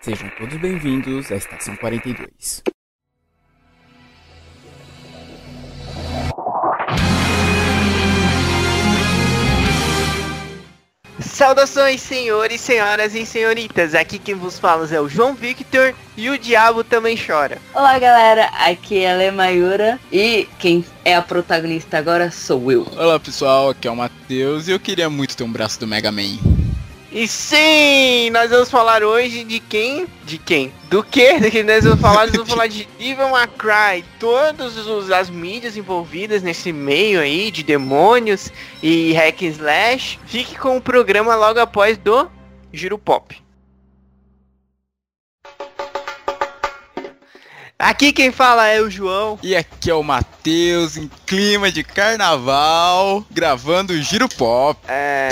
Sejam todos bem-vindos à Estação 42. Saudações, senhores, senhoras e senhoritas. Aqui quem vos fala é o João Victor e o Diabo também chora. Olá, galera. Aqui é a Lê Mayura e quem é a protagonista agora sou eu. Olá, pessoal. Aqui é o Matheus e eu queria muito ter um braço do Mega Man. E sim, nós vamos falar hoje de quem? De quem? Do que? Do que nós vamos falar? Nós vamos falar de Devil May Cry. Todas as mídias envolvidas nesse meio aí de demônios e hack and slash. Fique com o programa logo após do Giro Pop. Aqui quem fala é o João. E aqui é o Matheus, em clima de carnaval, gravando o Giro Pop. É...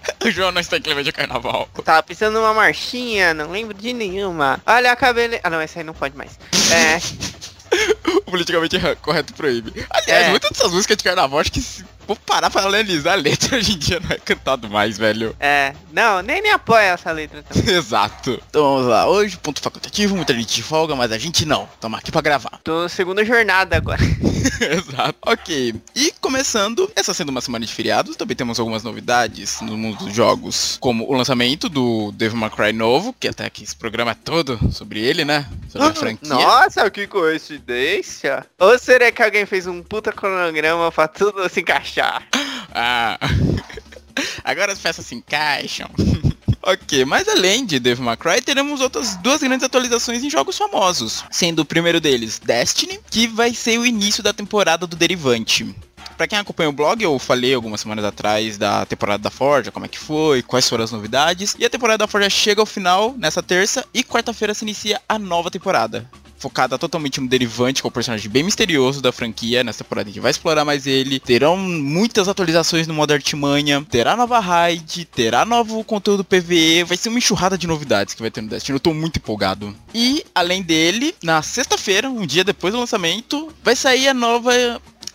o João não está em clima de carnaval. Tava pensando numa marchinha, não lembro de nenhuma. Olha a cabele... Ah não, essa aí não pode mais. É... o politicamente correto proíbe. Aliás, É. muitas dessas músicas de carnaval, acho que for parar pra analisar a letra hoje em dia não é cantado mais, velho. É... Não, nem me apoia essa letra também. Exato. Então vamos lá, hoje ponto facultativo, muita gente de folga, mas a gente não. Tamo aqui pra gravar. Tô na segunda jornada agora. Exato. Ok. E começando, essa sendo uma semana de feriados, também temos algumas novidades no mundo dos jogos, como o lançamento do Devil May Cry novo, que até que esse programa é todo sobre ele, né? Sobre a franquia. Nossa, que coincidência. Ou será que alguém fez um puta cronograma pra tudo se encaixar? Ah. Agora as peças se encaixam. Ok, mas além de Devil May Cry, teremos outras duas grandes atualizações em jogos famosos. Sendo o primeiro deles Destiny, que vai ser o início da temporada do Derivante. Pra quem acompanha o blog, eu falei algumas semanas atrás da temporada da Forja, como é que foi, quais foram as novidades. E a temporada da Forja chega ao final nessa terça e quarta-feira se inicia a nova temporada. Focada totalmente no Derivante, que é um personagem bem misterioso da franquia. Nessa temporada a gente vai explorar mais ele. Terão muitas atualizações no modo Artimanha. Terá nova raid, terá novo conteúdo PVE. Vai ser uma enxurrada de novidades que vai ter no Destiny. Eu tô muito empolgado. E, além dele, na sexta-feira, um dia depois do lançamento, vai sair a nova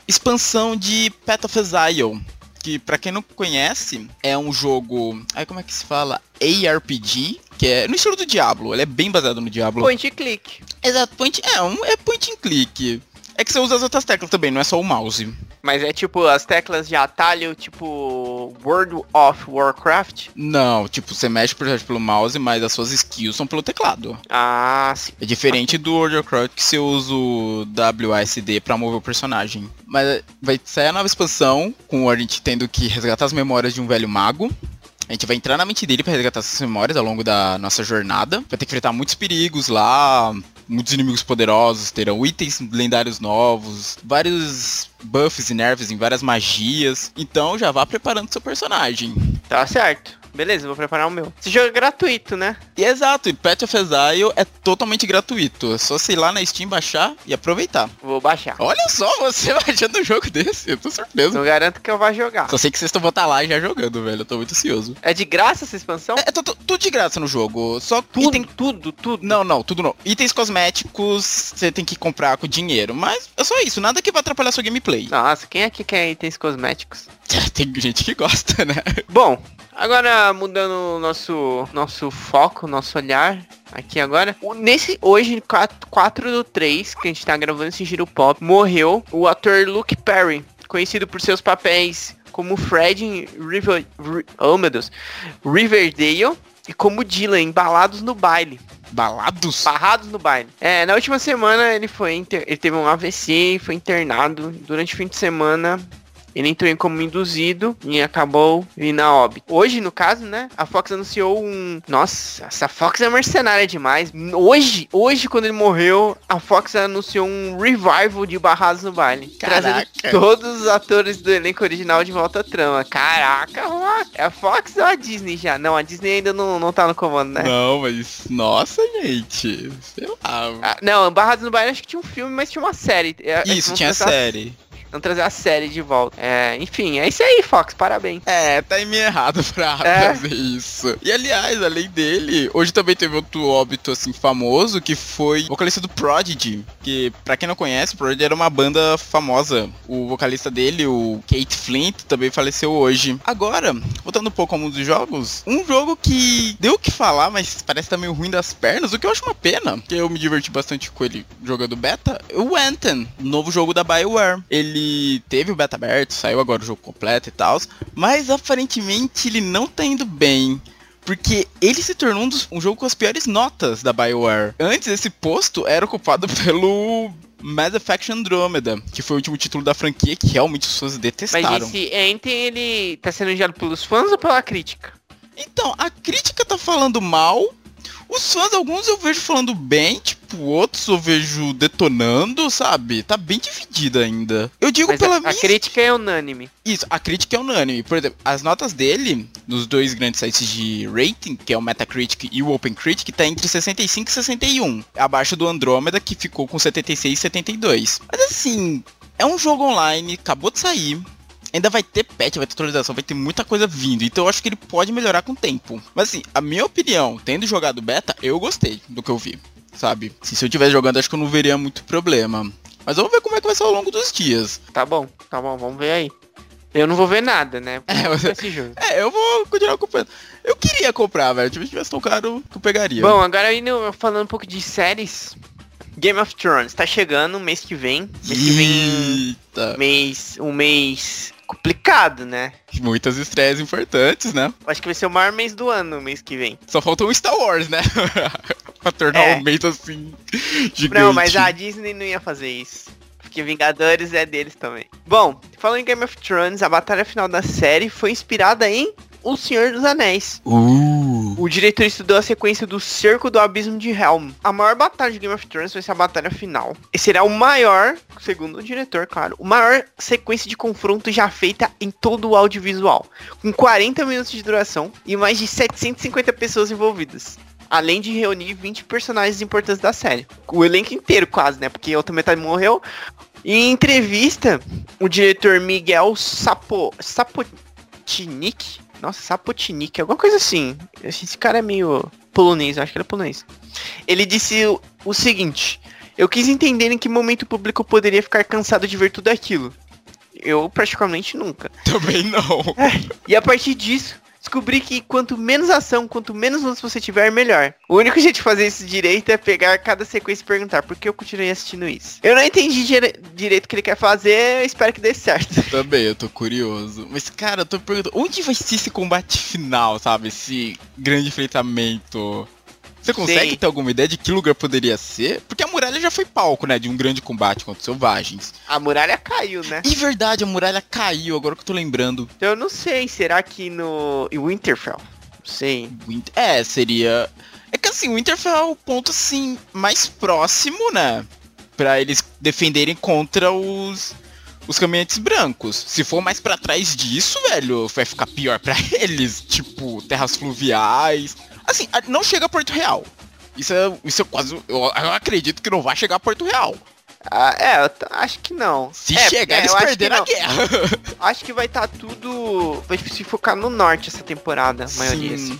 expansão de Path of Exile. Que, pra quem não conhece, é um jogo. Aí, como é que se fala? ARPG. Que é no estilo do Diablo. Ele é bem baseado no Diablo. Point click. Exato, point, é, um, é point and click. É que você usa as outras teclas também, não é só o mouse. Mas é tipo as teclas de atalho, tipo World of Warcraft. Não, tipo, você mexe por exemplo, pelo mouse, mas as suas skills são pelo teclado. Ah, sim. É diferente do World of Warcraft que você usa o WASD pra mover o personagem. Mas vai sair a nova expansão, com a gente tendo que resgatar as memórias de um velho mago. A gente vai entrar na mente dele pra resgatar essas memórias ao longo da nossa jornada. Vai ter que enfrentar muitos perigos lá, muitos inimigos poderosos, terão itens lendários novos, vários buffs e nerfs em várias magias. Então já vá preparando seu personagem. Tá certo. Beleza, vou preparar o meu. Esse jogo é gratuito, né? E exato, e Path of Exile é totalmente gratuito. É só ir lá na Steam, baixar e aproveitar. Vou baixar. Olha só, você baixando um jogo desse, eu tô surpreso. Não garanto que eu vá jogar. Só sei que vocês estão estar lá já jogando, velho. Eu tô muito ansioso. É de graça essa expansão? É, é tu- tu- tudo de graça no jogo. Só Tudo, item. tudo, tudo. Não, não, tudo não. Itens cosméticos você tem que comprar com dinheiro. Mas é só isso, nada que vai atrapalhar sua gameplay. Nossa, quem aqui quer itens cosméticos? Tem gente que gosta, né? Bom, agora mudando o nosso, nosso foco, nosso olhar aqui agora. O- Nesse, hoje, 4, 4 do 3, que a gente tá gravando esse giro pop, morreu o ator Luke Perry, conhecido por seus papéis como Fred em River, Ri- oh meu Deus, Riverdale e como Dylan em Balados no Baile. Balados? Barrados no baile. É, na última semana ele foi inter... ele teve um AVC e foi internado. Durante o fim de semana ele entrou em coma induzido e acabou vindo a óbito. Hoje, no caso, né, a Fox anunciou um... Nossa, essa Fox é mercenária demais. Hoje, hoje quando ele morreu, a Fox anunciou um revival de Barrados no Baile. Caraca. Trazendo todos os atores do elenco original de volta à trama. Caraca, é a Fox ou a Disney já? Não, a Disney ainda não, não tá no comando, né? Não, mas. Nossa, gente. Sei lá. Ah, não, Barrados no Baile acho que tinha um filme, mas tinha uma série. É, Isso, vamos tinha série. Vamos trazer a série de volta. É, enfim, é isso aí, Fox. Parabéns. É, tá meio errado pra É. fazer isso. E aliás, além dele, hoje também teve outro óbito assim famoso que foi o vocalista do Prodigy. Que, pra quem não conhece, o Prodigy era uma banda famosa. O vocalista dele, o Kate Flint, também faleceu hoje. Agora, voltando um pouco ao mundo dos jogos, um jogo que deu o que falar, mas parece tá meio ruim das pernas, o que eu acho uma pena, porque eu me diverti bastante com ele jogando beta, o Anthem, novo jogo da BioWare. Ele teve o beta aberto, saiu agora o jogo completo e tal, mas aparentemente ele não tá indo bem. Porque ele se tornou um, dos- um jogo com as piores notas da BioWare. Antes, esse posto era ocupado pelo Mass Effect Andromeda, que foi o último título da franquia que realmente pessoas Mas detestaram. esse Enten, ele tá sendo enviado pelos fãs ou pela crítica? Então, a crítica tá falando mal. Os fãs, alguns eu vejo falando bem, tipo, outros eu vejo detonando, sabe? Tá bem dividida ainda. Eu digo Mas pela a, a minha... crítica é unânime. Isso, a crítica é unânime. Por exemplo, as notas dele, nos dois grandes sites de rating, que é o Metacritic e o OpenCritic, tá entre 65 e 61. Abaixo do Andromeda, que ficou com 76 e 72. Mas assim, é um jogo online, acabou de sair. Ainda vai ter patch, vai ter atualização, vai ter muita coisa vindo. Então eu acho que ele pode melhorar com o tempo. Mas assim, a minha opinião, tendo jogado beta, eu gostei do que eu vi. Sabe? Se, se eu tivesse jogando, acho que eu não veria muito problema. Mas vamos ver como é que vai ser ao longo dos dias. Tá bom, tá bom, vamos ver aí. Eu não vou ver nada, né? É, Esse jogo. É, eu vou continuar acompanhando. Eu queria comprar, velho. Se tivesse tão caro, eu pegaria. Bom, agora indo falando um pouco de séries. Game of Thrones tá chegando mês que vem. Mês que vem. Eita. Mês. Um mês complicado, né? Muitas estreias importantes, né? Acho que vai ser o maior mês do ano, mês que vem. Só falta um Star Wars, né? pra tornar É. um mês assim. Gigante. Não, mas a Disney não ia fazer isso. Porque Vingadores é deles também. Bom, falando em Game of Thrones, a batalha final da série foi inspirada em O Senhor dos Anéis. Uh. O diretor estudou a sequência do Cerco do Abismo de Helm. A maior batalha de Game of Thrones vai ser a batalha final. E será o maior, segundo o diretor, claro, o maior sequência de confronto já feita em todo o audiovisual. Com 40 minutos de duração e mais de 750 pessoas envolvidas. Além de reunir 20 personagens importantes da série. O elenco inteiro quase, né? Porque a outra metade morreu. Em entrevista, o diretor Miguel Sapo, Sapotnik, nossa, Sapotnik, alguma coisa assim. Esse cara é meio polonês, eu acho que ele é polonês. Ele disse o, o seguinte: Eu quis entender em que momento o público poderia ficar cansado de ver tudo aquilo. Eu praticamente nunca. Também não. E a partir disso, descobri que quanto menos ação, quanto menos lutas você tiver, melhor. O único jeito de fazer isso direito é pegar cada sequência e perguntar por que eu continuei assistindo isso. Eu não entendi dire- direito o que ele quer fazer, espero que dê certo. Também, eu tô curioso. Mas, cara, eu tô perguntando, onde vai ser esse combate final, sabe? Esse grande enfrentamento. Você consegue Sei. ter alguma ideia de que lugar poderia ser? Porque a muralha já foi palco, né? De um grande combate contra os selvagens. A muralha caiu, né? E verdade, a muralha caiu, agora que eu tô lembrando. Eu não sei, será que no em Winterfell? Sei. Winter- É, seria. É que assim, o Winterfell é o ponto assim mais próximo, né? Pra eles defenderem contra os os caminhantes brancos. Se for mais pra trás disso, velho, vai ficar pior pra eles, tipo, terras fluviais. Assim, não chega a Porto Real. Isso é, isso é quase. Eu, eu acredito que não vai chegar a Porto Real. Ah, é, acho que não. Se É, chegar, é, eles perderam a guerra. Acho que vai estar tudo. Vai se focar no norte essa temporada, a maioria. Sim. assim.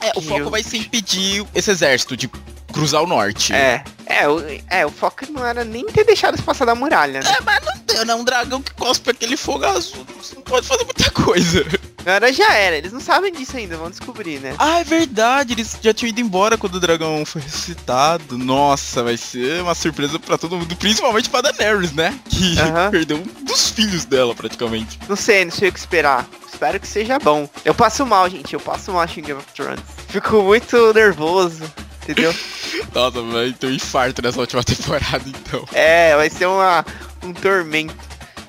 É, o foco eu- vai ser impedir esse exército de cruzar o norte. É, é, o, é, o foco não era nem ter deixado eles passar da muralha, né? É, mas não tem, né? Um dragão que cospe aquele fogo azul. Você não pode fazer muita coisa. Agora já era, eles não sabem disso ainda, vão descobrir, né? Ah, é verdade. Eles já tinham ido embora quando o dragão foi ressuscitado. Nossa, vai ser uma surpresa pra todo mundo. Principalmente pra Daenerys, né? Que Aham. perdeu um dos filhos dela, praticamente. Não sei, não sei o que esperar. Espero que seja bom. Eu passo mal, gente, eu passo mal em Game of Thrones. Fico muito nervoso, entendeu? Nossa, vai ter um infarto nessa última temporada, então. É, vai ser uma, um tormento.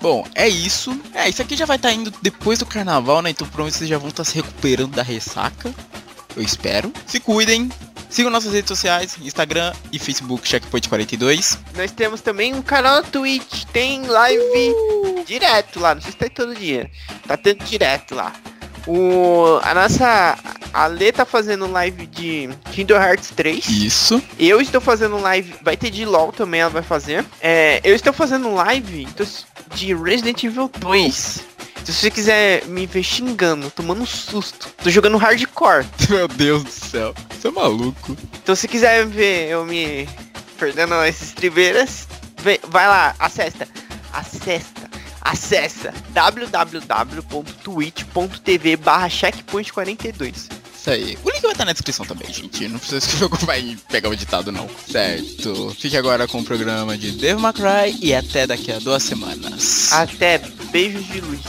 Bom, é isso. É, isso aqui já vai estar indo depois do carnaval, né? Então provavelmente vocês já vão estar se recuperando da ressaca. Eu espero. Se cuidem. Sigam nossas redes sociais, Instagram e Facebook Checkpoint42. Nós temos também um canal na Twitch, tem live direto lá, não sei se tá todo dia. Tá tendo direto lá. O, a nossa. A Lê tá fazendo live de Kingdom Hearts 3. Isso. Eu estou fazendo live. Vai ter de LOL também, ela vai fazer. É, eu estou fazendo live. De Resident Evil 2. Se você quiser me ver xingando, tomando um susto, tô jogando hardcore. Meu Deus do céu. Você é maluco. Então se quiser ver eu me perdendo esses tribeiras, vai lá, acessa, acessa, acessa www.twitch.tv barra checkpoint42. Isso aí. O link vai estar na descrição também, gente. Não precisa que o jogo vai pegar o ditado, não. Certo. Fique agora com o programa de Devil May Cry e até daqui a duas semanas. Até beijos de luz.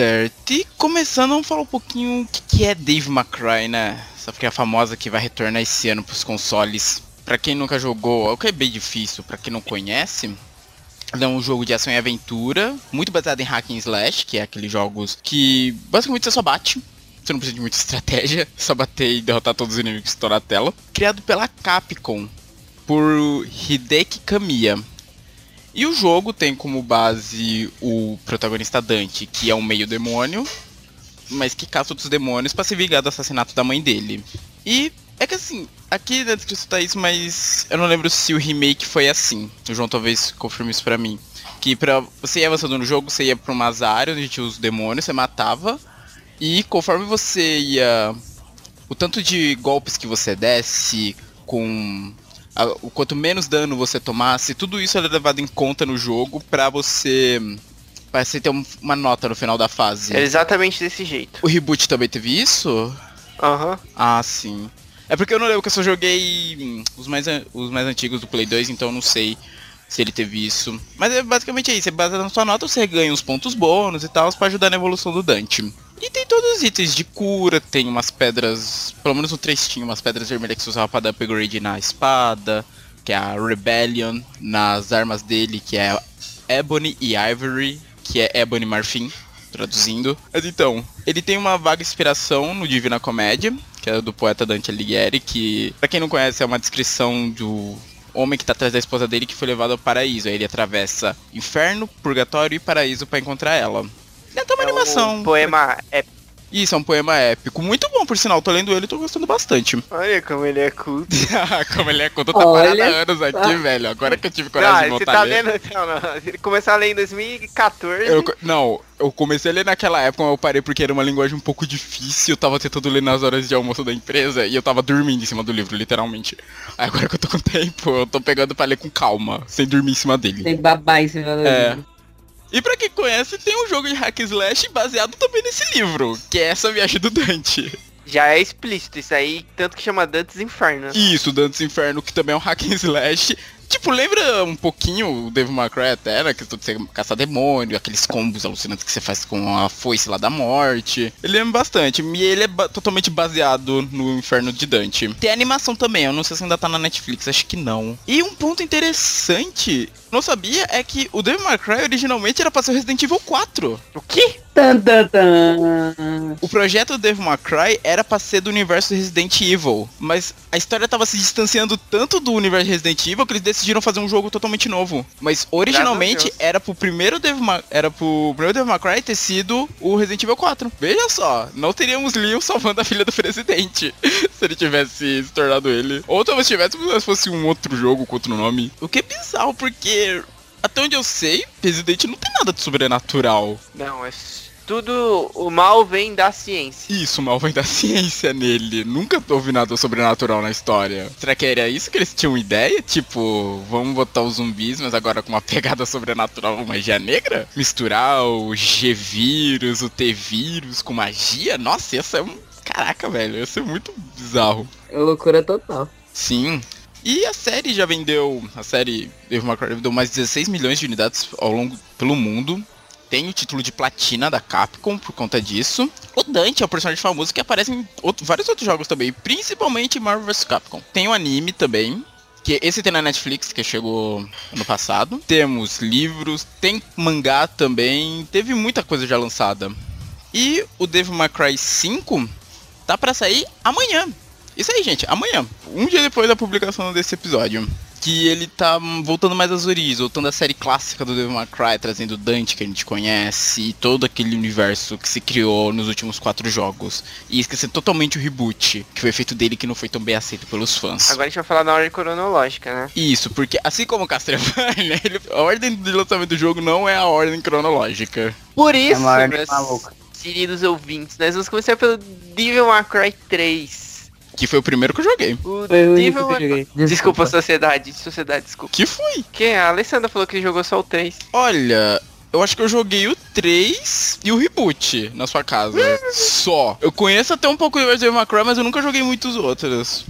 Certo. E começando, vamos falar um pouquinho o que, que é Dave McCry, né? Essa porque é a famosa que vai retornar esse ano pros consoles. Pra quem nunca jogou, é o que é bem difícil, pra quem não conhece. É um jogo de ação e aventura, muito baseado em hack and slash, que é aqueles jogos que basicamente você só bate. Você não precisa de muita estratégia, só bater e derrotar todos os inimigos que estão na tela. Criado pela Capcom, por Hideki Kamiya. E o jogo tem como base o protagonista Dante, que é um meio demônio, mas que caça outros demônios para se vingar do assassinato da mãe dele. E é que assim, aqui na descrição tá isso, mas eu não lembro se o remake foi assim. O João talvez confirme isso pra mim. Que pra você ia avançando no jogo, você ia pra umas áreas onde tinha os demônios, você matava. E conforme você ia. O tanto de golpes que você desse, com o quanto menos dano você tomasse, tudo isso era levado em conta no jogo pra você. Pra você ter um- uma nota no final da fase. É exatamente desse jeito. O reboot também teve isso? Aham. Ah, sim. É porque eu não lembro que eu só joguei hum, os mais, os mais antigos do Play 2, então eu não sei se ele teve isso. Mas é basicamente isso, você baseado na sua nota, você ganha uns pontos bônus e tal, pra ajudar na evolução do Dante. E tem todos os itens de cura, tem umas pedras, pelo menos o 3 tinha umas pedras vermelhas que você usava pra dar upgrade na espada, que é a Rebellion, nas armas dele, que é Ebony e Ivory, que é Ebony Marfim, traduzindo. Mas então, ele tem uma vaga inspiração no Divina Comédia, que é do poeta Dante Alighieri, que, pra quem não conhece, é uma descrição do homem que tá atrás da esposa dele que foi levado ao paraíso. Aí ele atravessa inferno, purgatório e paraíso pra encontrar ela. E até uma É animação. um poema é. Isso, é um poema épico. Muito bom, por sinal. Tô lendo ele e tô gostando bastante. Olha como ele é culto. Como ele é conta, tá Olha parado há anos aqui, velho. Agora que eu tive coragem Não, de você voltar tá a ler. lendo. Não, não. Ele começar a ler em 2014. Eu não, eu comecei a ler naquela época, mas eu parei porque era uma linguagem um pouco difícil. Eu tava tentando ler nas horas de almoço da empresa e eu tava dormindo em cima do livro, literalmente. Aí agora que eu tô com tempo, eu tô pegando pra ler com calma, sem dormir em cima dele. Tem babá em cima do É. livro. E pra quem conhece, tem um jogo de hack slash baseado também nesse livro, que é essa viagem do Dante. Já é explícito isso aí, tanto que chama Dantes Inferno. Isso, Dantes Inferno, que também é um hack and slash. Tipo, lembra um pouquinho o Devil May Cry até, né? Que de você caçar demônio, aqueles combos alucinantes que você faz com a foice lá da morte. Ele lembra bastante. E ele é ba- totalmente baseado no Inferno de Dante. Tem animação também, eu não sei se ainda tá na Netflix, acho que não. E um ponto interessante, não sabia, é que o Devil May Cry originalmente era pra ser o Resident Evil 4. O quê? Tan, tan, tan. O projeto do Devil May Cry era pra ser do universo Resident Evil, mas a história tava se distanciando tanto do universo Resident Evil que eles decidiram fazer um jogo totalmente novo. Mas originalmente era pro primeiro Devil May, era pro primeiro Devil May Cry ter sido o Resident Evil 4. Veja só, não teríamos Leon salvando a filha do presidente se ele tivesse se tornado ele. Ou talvez tivesse, mas fosse um outro jogo com outro nome. O que é bizarro, porque até onde eu sei, Resident não tem nada de sobrenatural. Não, é tudo. O mal vem da ciência. Isso, mal vem da ciência nele. Nunca houve nada sobrenatural na história. Será que era isso que eles tinham ideia? Tipo, vamos botar os zumbis, mas agora com uma pegada sobrenatural, magia negra? Misturar o G-vírus, o T-vírus com magia? Nossa, ia ser um... Caraca, velho, ia ser muito bizarro. É loucura total. Sim. E a série já vendeu. A série Devil May Cry vendeu mais de 16 milhões de unidades ao longo pelo mundo. Tem o título de platina da Capcom por conta disso. O Dante é o personagem famoso que aparece em outro- vários outros jogos também, principalmente Marvel vs Capcom. Tem o anime também, que esse tem na Netflix, que chegou ano passado. Temos livros, tem mangá também, teve muita coisa já lançada. E o Devil May Cry 5 tá pra sair amanhã. Isso aí, gente. Amanhã, um dia depois da publicação desse episódio, que ele tá voltando mais às origens, voltando à série clássica do Devil May Cry, trazendo Dante que a gente conhece e todo aquele universo que se criou nos últimos quatro jogos. E esquecendo totalmente o reboot, que foi feito dele que não foi tão bem aceito pelos fãs. Agora a gente vai falar na ordem cronológica, né? Isso, porque assim como o Castlevania, ele- a ordem de lançamento do jogo não é a ordem cronológica. Por isso, uma ordem meus maluca. queridos ouvintes, nós vamos começar pelo Devil May Cry 3. Que foi o primeiro que eu joguei. O Foi o único Devil que eu joguei. Cry... Desculpa, sociedade. Sociedade, desculpa. Que foi? Que a Alessandra falou que ele jogou só o 3. Olha, eu acho que eu joguei o 3 e o reboot na sua casa. Só. Eu conheço até um pouco do Devil May Cry, mas eu nunca joguei muitos outros.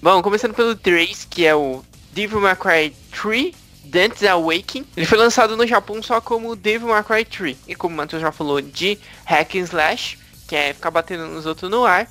Bom, começando pelo 3, que é o Devil May Cry 3 Dante's Awakening. Ele foi lançado no Japão só como Devil May Cry 3. E como o Matheus já falou, de Hack and Slash, que é ficar batendo nos outros no ar.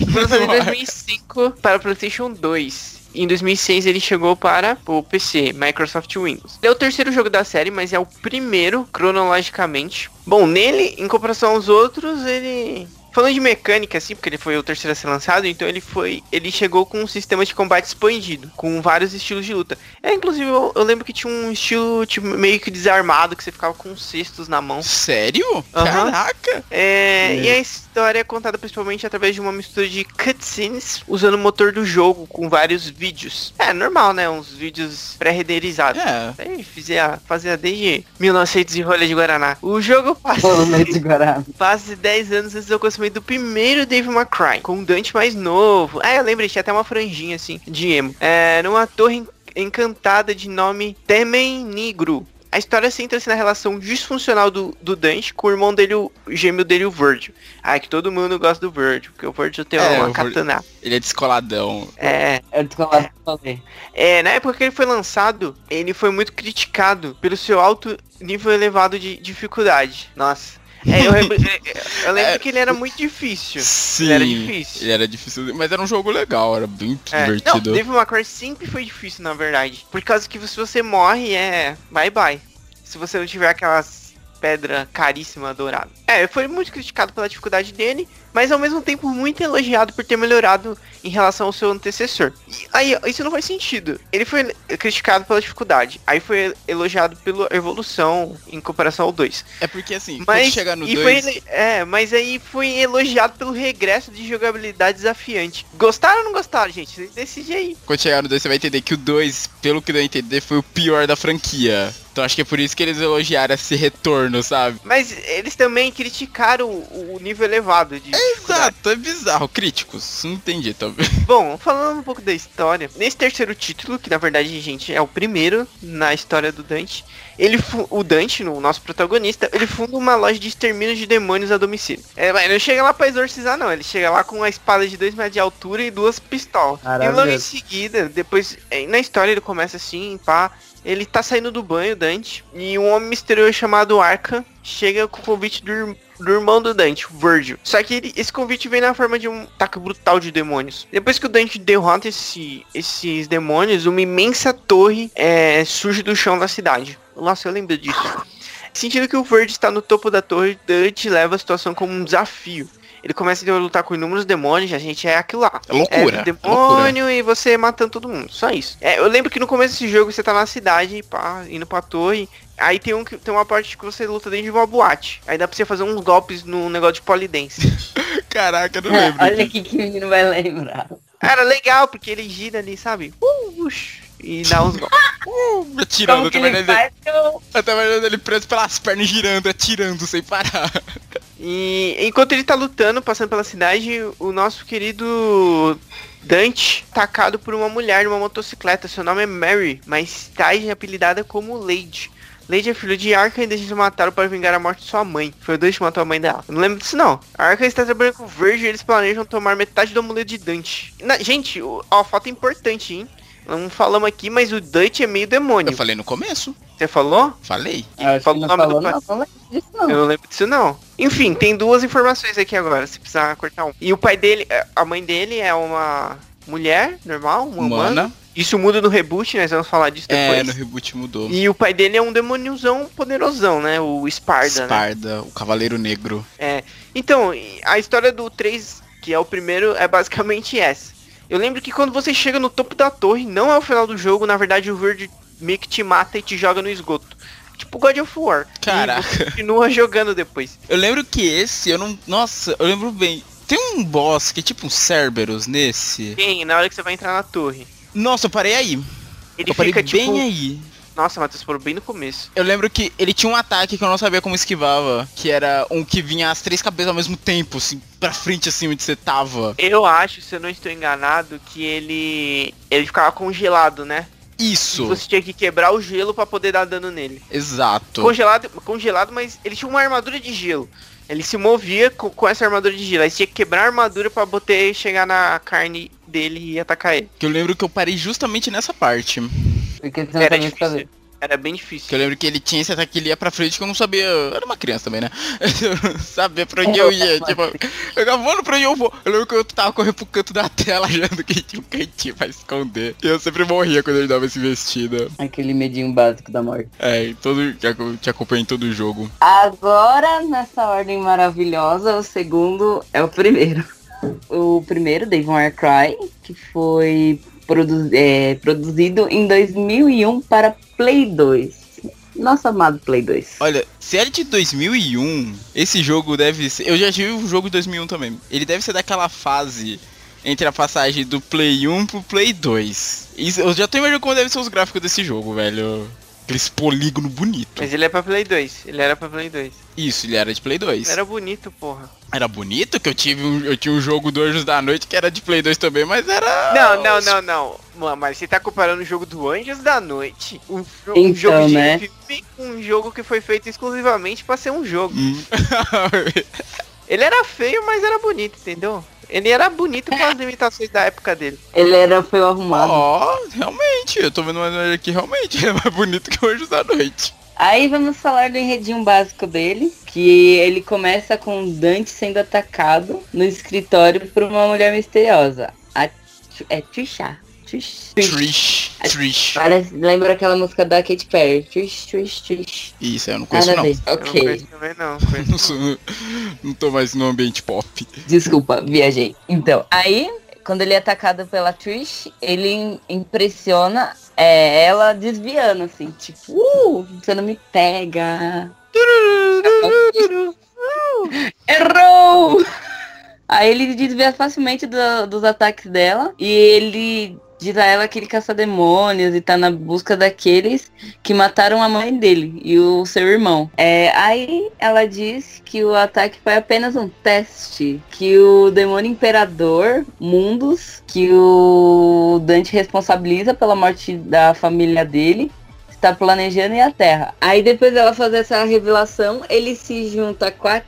Lançado em No ar. 2005 para o PlayStation 2. Em 2006 ele chegou para o PC, Microsoft Windows. Ele é o terceiro jogo da série, mas é o primeiro cronologicamente. Bom, nele, em comparação aos outros, ele Falando de mecânica, assim, porque ele foi o terceiro a ser lançado, então ele foi. Ele chegou com um sistema de combate expandido, com vários estilos de luta. É, inclusive, eu, eu lembro que tinha um estilo tipo, meio que desarmado, que você ficava com cestos na mão. Sério? Aham. Caraca! É, E a história é contada principalmente através de uma mistura de cutscenes, usando o motor do jogo, com vários vídeos. É normal, né? Uns vídeos pré-renderizados. É. Aí fazia, fazia desde 1900 e rolha de Guaraná. O jogo passa. Meio de Guará. Quase 10 anos antes do acontecimento do primeiro Devil May Cry, com um Dante mais novo. Ah, eu lembro, tinha até uma franjinha assim, de emo. É, numa torre en- encantada de nome Temen Negro. A história centra-se na relação disfuncional do, do Dante com o irmão dele, o gêmeo dele, o Virgil. Ah, que todo mundo gosta do Virgil, porque o Virgil tem É, uma Vir- katana. Ele é descoladão. É, descolado falei. é, na época que ele foi lançado, ele foi muito criticado pelo seu alto nível elevado de dificuldade. Nossa. É, eu, lembro- eu lembro É. que ele era muito difícil. Sim. Ele era difícil. Ele era difícil, mas era um jogo legal, era bem É, Não, divertido. Devil May Cry sempre foi difícil, na verdade. Por causa que se você morre, é bye bye. Se você não tiver aquelas pedra caríssima dourada. É, foi muito criticado pela dificuldade dele, mas ao mesmo tempo muito elogiado por ter melhorado em relação ao seu antecessor. E aí, isso não faz sentido. Ele foi criticado pela dificuldade, aí foi elogiado pela evolução em comparação ao 2. É porque assim, quando Mas, chegar no e 2. foi ele- é, mas aí foi elogiado pelo regresso de jogabilidade desafiante. Gostaram ou não gostaram, gente? Vocês decidem aí. Quando chegar no 2, você vai entender que o 2, pelo que deu a entender, foi o pior da franquia. Então acho que é por isso que eles elogiaram esse retorno, sabe? Mas eles também criticaram o, o nível elevado de dificuldade. Exato, é bizarro. Críticos, não entendi também. Bom, falando um pouco da história, nesse terceiro título, que na verdade, gente, é o primeiro na história do Dante, ele o Dante, o nosso protagonista, ele funda uma loja de extermínio de demônios a domicílio. É, mas ele não chega lá pra exorcizar, não. Ele chega lá com uma espada de 2 metros de altura e duas pistolas. E logo em seguida, depois, é, na história ele começa assim, pá. Ele tá saindo do banho, Dante, e um homem misterioso chamado Arca chega com o convite do, do irmão do Dante, o Virgil. Só que ele- esse convite vem na forma de um ataque brutal de demônios. Depois que o Dante derrota esse- esses demônios, uma imensa torre é, surge do chão da cidade. Nossa, eu lembro disso. Sentindo que o Virgil está no topo da torre, Dante leva a situação como um desafio. Ele começa a lutar com inúmeros demônios, a gente é aquilo lá. É loucura. É demônio e você matando todo mundo. Só isso. É, eu lembro que no começo desse jogo você tá na cidade, pá, indo pra torre. Aí tem, um, que- tem uma parte que você luta dentro de uma boate. Aí dá pra você fazer uns golpes no negócio de polidense. Caraca, eu não É, lembro. olha aqui que o menino vai lembrar. Era legal, porque ele gira ali, sabe? Uh, ush, e dá uns golpes. Uh, atirando, Como que até ele faz? Eu... até imaginando ele preso pelas pernas girando, atirando sem parar. E enquanto ele tá lutando, passando pela cidade, o nosso querido Dante, atacado por uma mulher numa motocicleta. Seu nome é Mary, mas tá apelidada como Lady. Lady é filho de Arca e deseja matar para vingar a morte de sua mãe. Foi o Dante que matou a mãe dela. Eu não lembro disso não. Arca está trabalhando com o Virgil e eles planejam tomar metade do amuleto de Dante. Na- gente, ó, foto importante, hein? Não falamos aqui, mas o Dante é meio demônio. Eu falei no começo. Você falou? Falei. Ah, Falou não o nome do falou, pai. não, disso não. Eu não lembro disso não. Enfim, tem duas informações aqui agora, se precisar cortar um. E o pai dele, a mãe dele é uma mulher normal, uma humana. Humana. Isso muda no reboot, nós vamos falar disso É, depois. no reboot mudou. E o pai dele é um demôniozão poderosão, né? O Sparda, né? Esparda, o Cavaleiro Negro. Então, e a história do 3, que é o primeiro, é basicamente essa. Eu lembro que quando você chega no topo da torre, não é o final do jogo, na verdade o verde meio que te mata e te joga no esgoto. Tipo God of War. Caraca. Continua jogando depois. Eu lembro que esse, eu não. Nossa, eu lembro bem. Tem um boss que é tipo um Cerberus nesse. Tem, na hora que você vai entrar na torre. Nossa, eu parei aí. Ele eu parei fica bem tipo. aí. Nossa, Matheus, parou bem no começo. Eu lembro que ele tinha um ataque que eu não sabia como esquivava. Que era um que vinha as três cabeças ao mesmo tempo, assim, pra frente, assim, onde você tava. Eu acho, se eu não estou enganado, que ele. ele ficava congelado, né? E Isso, você tinha que quebrar o gelo pra poder dar dano nele. exato. Congelado, congelado, mas ele tinha uma armadura de gelo. Ele se movia com, com essa armadura de gelo. Aí você tinha que quebrar a armadura pra poder chegar na carne dele e atacar ele. Que eu lembro que eu parei justamente nessa parte. Porque você não Era sabia o que fazer. difícil. Era bem difícil. eu lembro que ele tinha esse ataque que ele ia pra frente que eu não sabia. Eu era uma criança também, né? Eu não sabia pra onde eu ia. Tipo, eu voando pra onde eu vou. Eu lembro que eu tava correndo pro canto da tela achando que tinha um cantinho pra esconder. E eu sempre morria quando ele dava esse vestido. Aquele medinho básico da morte. É, em todo, te aco- te acompanho em todo o jogo. Agora, nessa ordem maravilhosa, o segundo é o primeiro. O primeiro, May Cry, que foi produ- é, produzido em 2001 para Play 2. Nosso amado Play 2. Olha, se é de 2001, esse jogo deve ser. Eu já tive o jogo de 2001 também. Ele deve ser daquela fase entre a passagem do Play 1 pro Play 2. Isso, eu já tô imaginando como devem ser os gráficos desse jogo, velho. Aqueles polígono bonito. Mas ele é pra Play 2. Ele era pra Play 2. Isso, ele era de Play 2. Ele era bonito, porra. Era bonito que eu tive um, eu tinha um jogo do Anjos da Noite que era de Play 2 também, mas era. Não, não, não, não. Mano, mas você tá comparando o jogo do Anjos da Noite, um, jo- um Então, jogo de né? filme, com um jogo que foi feito exclusivamente pra ser um jogo. Hum. Ele era feio, mas era bonito, entendeu? Ele era bonito com as limitações da época dele. Ele era feio arrumado. Ó, realmente, eu tô vendo mais imagem aqui, realmente, ele é mais bonito que o Anjos da Noite. Aí vamos falar do enredinho básico dele, que ele começa com Dante sendo atacado no escritório por uma mulher misteriosa. A, é Trisha. Trish. Trish, Trish. Parece, lembra aquela música da Katy Perry. Trish, Trish, Trish. Isso, eu não conheço Nada não. ver. Eu não Ok. conheço também não. Não, sou- não tô mais no ambiente pop. Desculpa, viajei. Então, aí, quando ele é atacado pela Trish, ele impressiona é, ela desviando, assim, tipo, uh, você não me pega. Errou! Aí ele desvia facilmente do- dos ataques dela e ele diz a ela que ele caça demônios e tá na busca daqueles que mataram a mãe dele e o seu irmão. É, aí ela diz que o ataque foi apenas um teste, que o demônio imperador Mundus, que o Dante responsabiliza pela morte da família dele, está planejando ir à Terra. Aí depois dela fazer essa revelação, ele se junta com a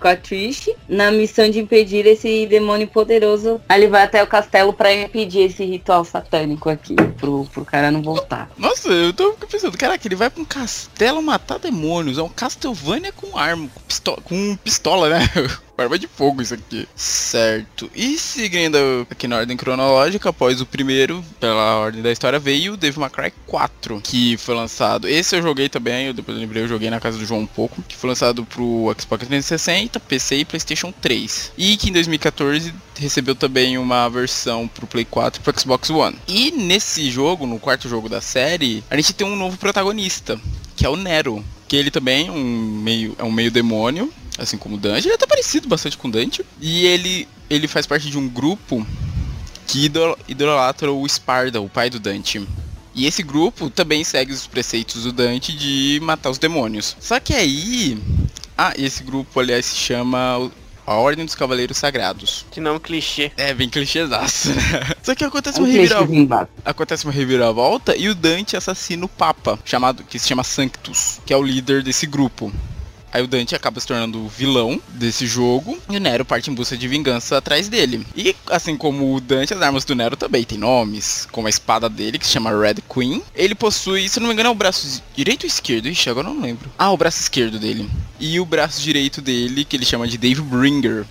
com a Trish na missão de impedir esse demônio poderoso. Aí ele vai até o castelo pra impedir esse ritual satânico aqui, pro, pro cara não voltar. Nossa, eu tô pensando, caraca, ele vai pra um castelo matar demônios. É um Castlevania com arma, com pistola, com pistola né? Arma de fogo isso aqui. Certo. E seguindo aqui na ordem cronológica, após o primeiro, pela ordem da história, veio o Devil May Cry 4, que foi lançado. Esse eu joguei também, eu depois lembrei, eu joguei na casa do João um pouco, que foi lançado pro Xbox 360, PC e PlayStation 3. E que em 2014 recebeu também uma versão pro Play 4 e pro Xbox One. E nesse jogo, no quarto jogo da série, a gente tem um novo protagonista, que é o Nero. Que ele também é um meio, é um meio demônio, assim como o Dante. Ele é até parecido bastante com o Dante. E ele, ele faz parte de um grupo que idol- idolatra o Sparda, o pai do Dante. E esse grupo também segue os preceitos do Dante de matar os demônios. Só que aí. Ah, e esse grupo, aliás, se chama a Ordem dos Cavaleiros Sagrados. Que não clichê. É, bem clichêzaço, né? Só que acontece Um uma reviravolta acontece uma reviravolta e o Dante assassina o Papa, chamado que se chama Sanctus, que é o líder desse grupo. Aí o Dante acaba se tornando o vilão desse jogo e o Nero parte em busca de vingança atrás dele. E assim como o Dante, as armas do Nero também têm nomes, como a espada dele, que se chama Red Queen. Ele possui, se não me engano, é o braço direito ou esquerdo? Ixi, agora eu não lembro. Ah, o braço esquerdo dele. E o braço direito dele, que ele chama de Dave Bringer,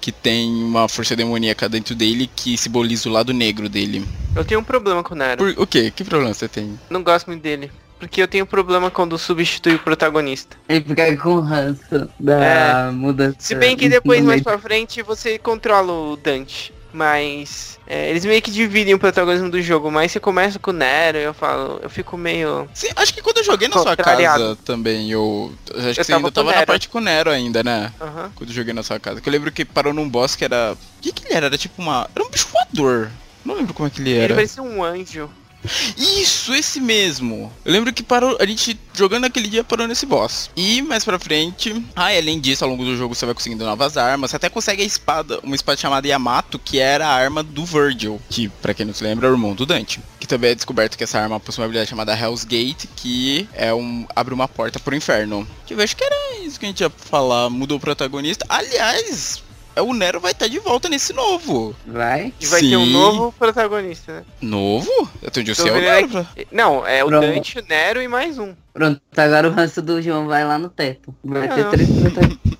que tem uma força demoníaca dentro dele que simboliza o lado negro dele. Eu tenho um problema com o Nero. Por, o quê? Que problema você tem? Não gosto muito dele. Porque eu tenho problema quando substitui o protagonista. Ele fica com ranço da mudança. Se bem que depois, mais pra frente, você controla o Dante. Mas é, eles meio que dividem o protagonismo do jogo, mas você começa com o Nero, eu falo, eu fico meio. Sim, acho que quando eu joguei na sua casa também, eu. eu acho que Eu você tava ainda tava o na Nero. parte com o Nero ainda, né? Aham. Quando eu joguei na sua casa. Que eu lembro que parou num boss que era. O que, que ele era? Era tipo uma. Era um bicho voador. Não lembro como é que ele Ele era. parecia um anjo. Isso, esse mesmo. Eu lembro que parou, a gente jogando aquele dia parou nesse boss. E mais pra frente, ah, além disso, ao longo do jogo você vai conseguindo novas armas. Você até consegue a espada, uma espada chamada Yamato, que era a arma do Virgil, que pra quem não se lembra é o irmão do Dante. Que também é descoberto que essa arma possui uma habilidade chamada Hell's Gate, que é um abre uma porta pro inferno. Que eu acho que era isso que a gente ia falar, mudou o protagonista. Aliás, o Nero vai estar de volta nesse novo. Vai. E vai ter um Sim. novo protagonista, né? Novo? Eu tenho de Tô ser o vendo Nero. Não, é o Pronto. Dante, o Nero e mais um. Pronto, agora o ranço do João vai lá no teto. Vai ter três.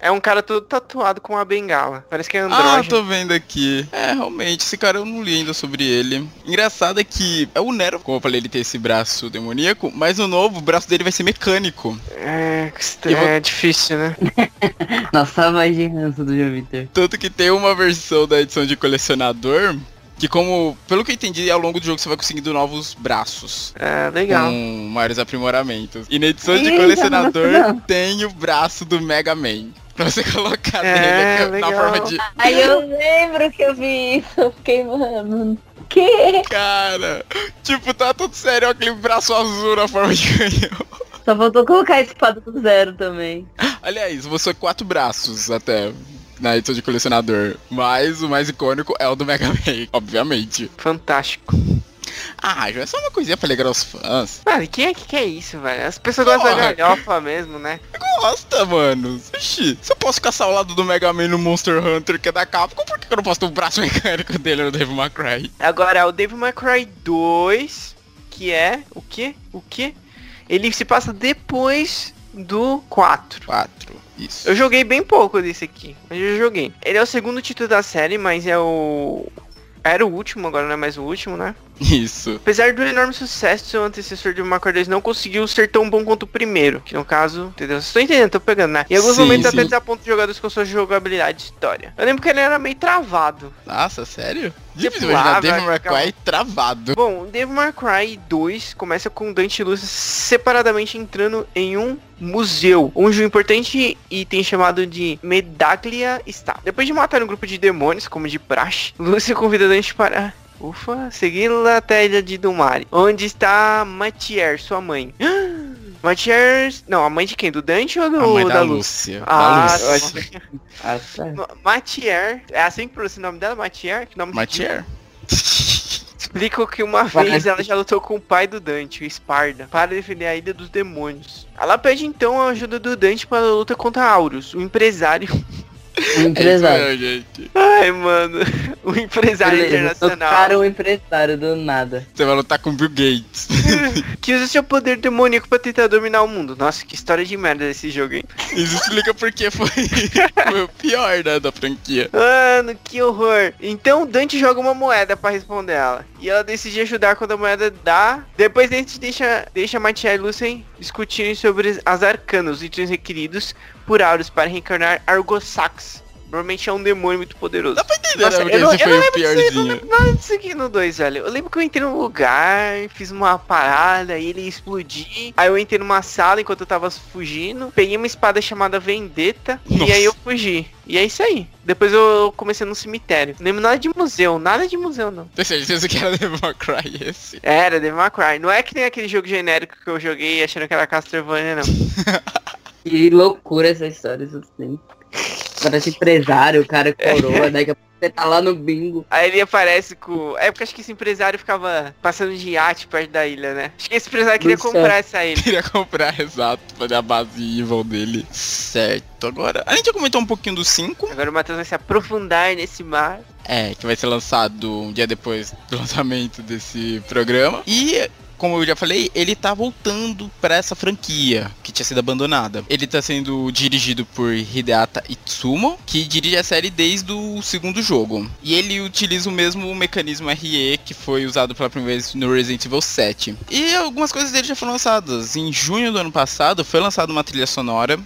É um cara todo tatuado com uma bengala. Parece que é Ah, andrógeno. tô vendo aqui. É, realmente, esse cara eu não li ainda sobre ele. Engraçado é que é o Nero, como eu falei, ele tem esse braço demoníaco, mas no novo, o braço dele vai ser mecânico. É, eu vou- é difícil, né? Nossa, voz de ranço do João Vitor. Tanto que tem uma versão da edição de colecionador que como, pelo que eu entendi, ao longo do jogo você vai conseguindo novos braços. É, legal. Com maiores aprimoramentos. E na edição de colecionador não, não. tem o braço do Mega Man. Pra você colocar É, nele na forma de. Aí eu lembro que eu vi isso. Eu fiquei, mano. Que? Cara, tipo, tá tudo sério, aquele braço azul na forma de canhão. Só faltou colocar a espada do zero também. Aliás, você quatro braços até na edição de colecionador. Mas o mais icônico é o do Mega Man, obviamente. Fantástico. Ah, já é só uma coisinha pra alegrar os fãs. Mano, quem é que quer isso, velho? As pessoas gostam da Porra. galhofa mesmo, né? Gosta, mano. Ixi, se eu posso caçar ao lado do Mega Man no Monster Hunter, que é da Capcom, por que eu não posso ter o braço mecânico dele no Devil May Cry? Agora, o Devil May Cry 2, que é o quê? O quê? Ele se passa depois do 4. 4, isso. Eu joguei bem pouco desse aqui, mas eu joguei. Ele é o segundo título da série, mas é o... Era o último, agora não é mais o último, né? Isso. Apesar do enorme sucesso, seu antecessor de Cry 2 não conseguiu ser tão bom quanto o primeiro. Que no caso, entendeu? Vocês estão entendendo, tô pegando, né? Em alguns Sim, momentos sim. até desaponta os jogadores com sua jogabilidade e história. Eu lembro que ele era meio travado. Nossa, sério? Difícil imaginar Devil May Cry travado. Bom, Devil May Cry 2 começa com Dante e Lúcia separadamente entrando em um museu, onde um importante item chamado de Medaglia está. Depois de matar um grupo de demônios, como de praxe, Lúcia convida Dante para... Ufa, segui-la até a ilha de Dumari, onde está Matier, sua mãe. Matier... Não, a mãe de quem? Do Dante ou do, A mãe da, da Lúcia. Ah, da Lúcia. tá. Ah, tá. Ma- Matier, é assim que pronuncia o nome dela? Matier? Que nome Matier? Explica que uma Vai. vez ela já lutou com o pai do Dante, o Esparda, para defender a ilha dos demônios. Ela pede então a ajuda do Dante para a luta contra Aurus, o empresário. Um É isso empresário. mesmo, gente. Ai, mano, o empresário Beleza, internacional. tocaram o empresário do nada. Você vai lutar com Bill Gates. que usa seu poder demoníaco para tentar dominar o mundo. Nossa, que história de merda desse jogo, hein? Isso explica porque foi, foi o pior, né, da franquia. Mano, que horror. Então o Dante joga uma moeda pra responder ela. E ela decide ajudar quando a moeda dá. Depois Dante deixa, deixa Matia e Lucien discutirem sobre as arcanas, os itens requeridos por Aurus para reencarnar Argosax. Provavelmente é um demônio muito poderoso. Dá pra entender, Nossa, né, porque eu não- esse eu foi não o lembro disso aí, eu não piorzinho. lembro nada disso aqui no 2, velho. Eu lembro que eu entrei num lugar, fiz uma parada, aí ele ia explodir. Aí eu entrei numa sala enquanto eu tava fugindo. Peguei uma espada chamada Vendetta. Nossa. E aí eu fugi. E é isso aí. Depois eu comecei no cemitério. Não lembro nada de museu, nada de museu não. Tem certeza que era Devil May Cry esse? Era, Devil May Cry. Não é que nem aquele jogo genérico que eu joguei achando que era Castlevania, não. Que loucura essa história, isso assim. Parece empresário, o cara coroa, daqui a pouco você tá lá no bingo. Aí ele aparece com... É porque acho que esse empresário ficava passando de iate perto da ilha, né? Acho que esse empresário queria céu. comprar essa ilha. Queria comprar, exato, fazer a base evil dele. Certo, agora. A gente já comentou um pouquinho do 5. Agora o Matheus vai se aprofundar nesse mar. É, que vai ser lançado um dia depois do lançamento desse programa. E, como eu já falei, ele tá voltando pra essa franquia que tinha sido abandonada. Ele tá sendo dirigido por Hideata Itsumo, que dirige a série desde o segundo jogo. E ele utiliza o mesmo mecanismo RE que foi usado pela primeira vez no Resident Evil 7. E algumas coisas dele já foram lançadas. Em junho do ano passado foi lançada uma trilha sonora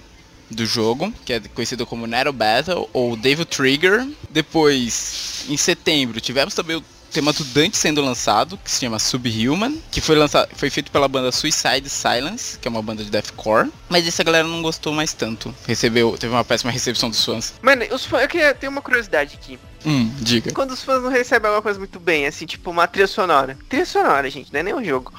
do jogo, que é conhecido como Nero Battle ou Devil Trigger. Depois, em setembro, tivemos também o tema do Dante sendo lançado, que se chama Subhuman, que foi lançado, foi feito pela banda Suicide Silence, que é uma banda de deathcore, mas essa galera não gostou mais tanto. Recebeu, teve uma péssima recepção dos fãs. Mano, os fãs, eu queria ter uma curiosidade aqui. Hum, diga. Quando os fãs não recebem alguma coisa muito bem, assim, tipo uma trilha sonora. Trilha sonora, gente, não é nem um jogo.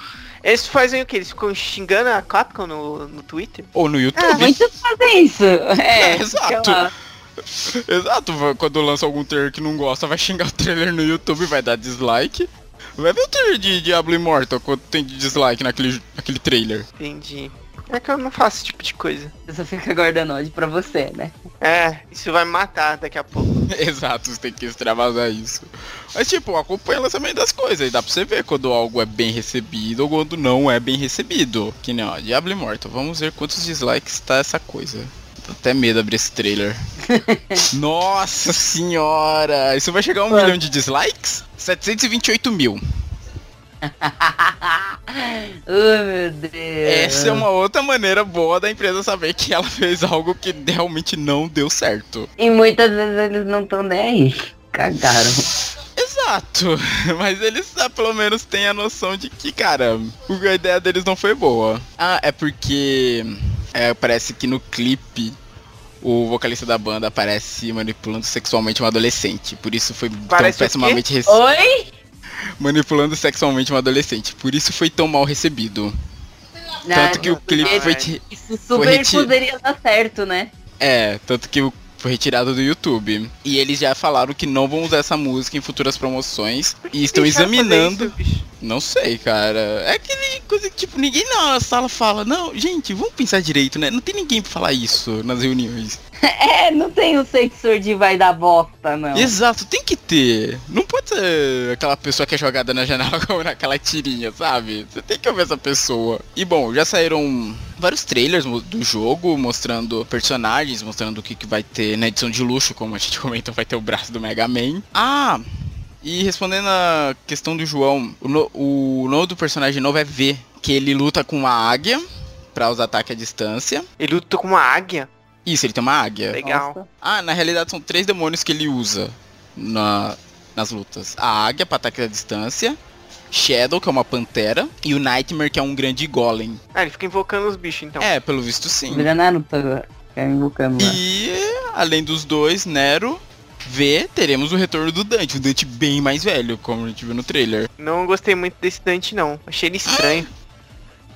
Eles fazem o que? Eles ficam xingando a Capcom no, no Twitter? Ou no Ah, YouTube. muitos fazem isso. É, Exato. aquela- Exato, quando lança algum trailer que não gosta, vai xingar o trailer no YouTube, vai dar dislike. Vai ver o trailer de Diablo Immortal, quanto tem de dislike naquele, naquele trailer. Entendi. É que eu não faço esse tipo de coisa. Você só fica guardando ódio pra você, né? É, isso vai me matar daqui a pouco. Exato, você tem que extravasar isso. Mas tipo, acompanha o lançamento das coisas, e dá pra você ver quando algo é bem recebido ou quando não é bem recebido. Que nem ó, Diablo Immortal, vamos ver quantos dislikes tá essa coisa. Até medo abrir esse trailer. Nossa senhora! Isso vai chegar a um milhão de dislikes? 728 mil. oh, meu Deus. Essa é uma outra maneira boa da empresa saber que ela fez algo que realmente não deu certo. E muitas vezes eles não estão nem aí. Cagaram. Exato, mas eles ah, pelo menos têm a noção de que, cara, a ideia deles não foi boa. Ah, é porque é, parece que no clipe o vocalista da banda aparece manipulando sexualmente um adolescente. Por isso foi Parece tão pessimamente rece- Oi? manipulando sexualmente um adolescente. Por isso foi tão mal recebido. Tanto que o clipe foi, ti- Isso foi super reti- poderia dar certo, né? É, tanto que o- foi retirado do YouTube. E eles já falaram que não vão usar essa música em futuras promoções. E estão examinando. isso. Não sei, cara. É aquele coisa que, tipo, ninguém na sala fala. Não, gente, vamos pensar direito, né? Não tem ninguém pra falar isso nas reuniões. É, não tem o sensor de vai dar bosta, não. Exato, tem que ter. Não pode ser aquela pessoa que é jogada na janela como naquela tirinha, sabe? Você tem que ouvir essa pessoa. E bom, já saíram vários trailers do jogo mostrando personagens, mostrando o que, que vai ter na edição de luxo, como a gente comentou, vai ter o braço do Mega Man. Ah! E respondendo a questão do João, o, no- o nome do personagem novo é V, que ele luta com uma águia para os ataques à distância. Ele lutou com uma águia. Isso, ele tem uma águia. Legal. Nossa. Ah, na realidade são três demônios que ele usa na- nas lutas. A águia pra ataque à distância, Shadow, que é uma pantera, e o Nightmare, que é um grande golem. Ah, ele fica invocando os bichos, então. É, pelo visto sim. Vira Naruto agora. Me invocando lá. E além dos dois, Nero, V, teremos o retorno do Dante, o Dante bem mais velho, como a gente viu no trailer. Não gostei muito desse Dante, não. Achei ele estranho.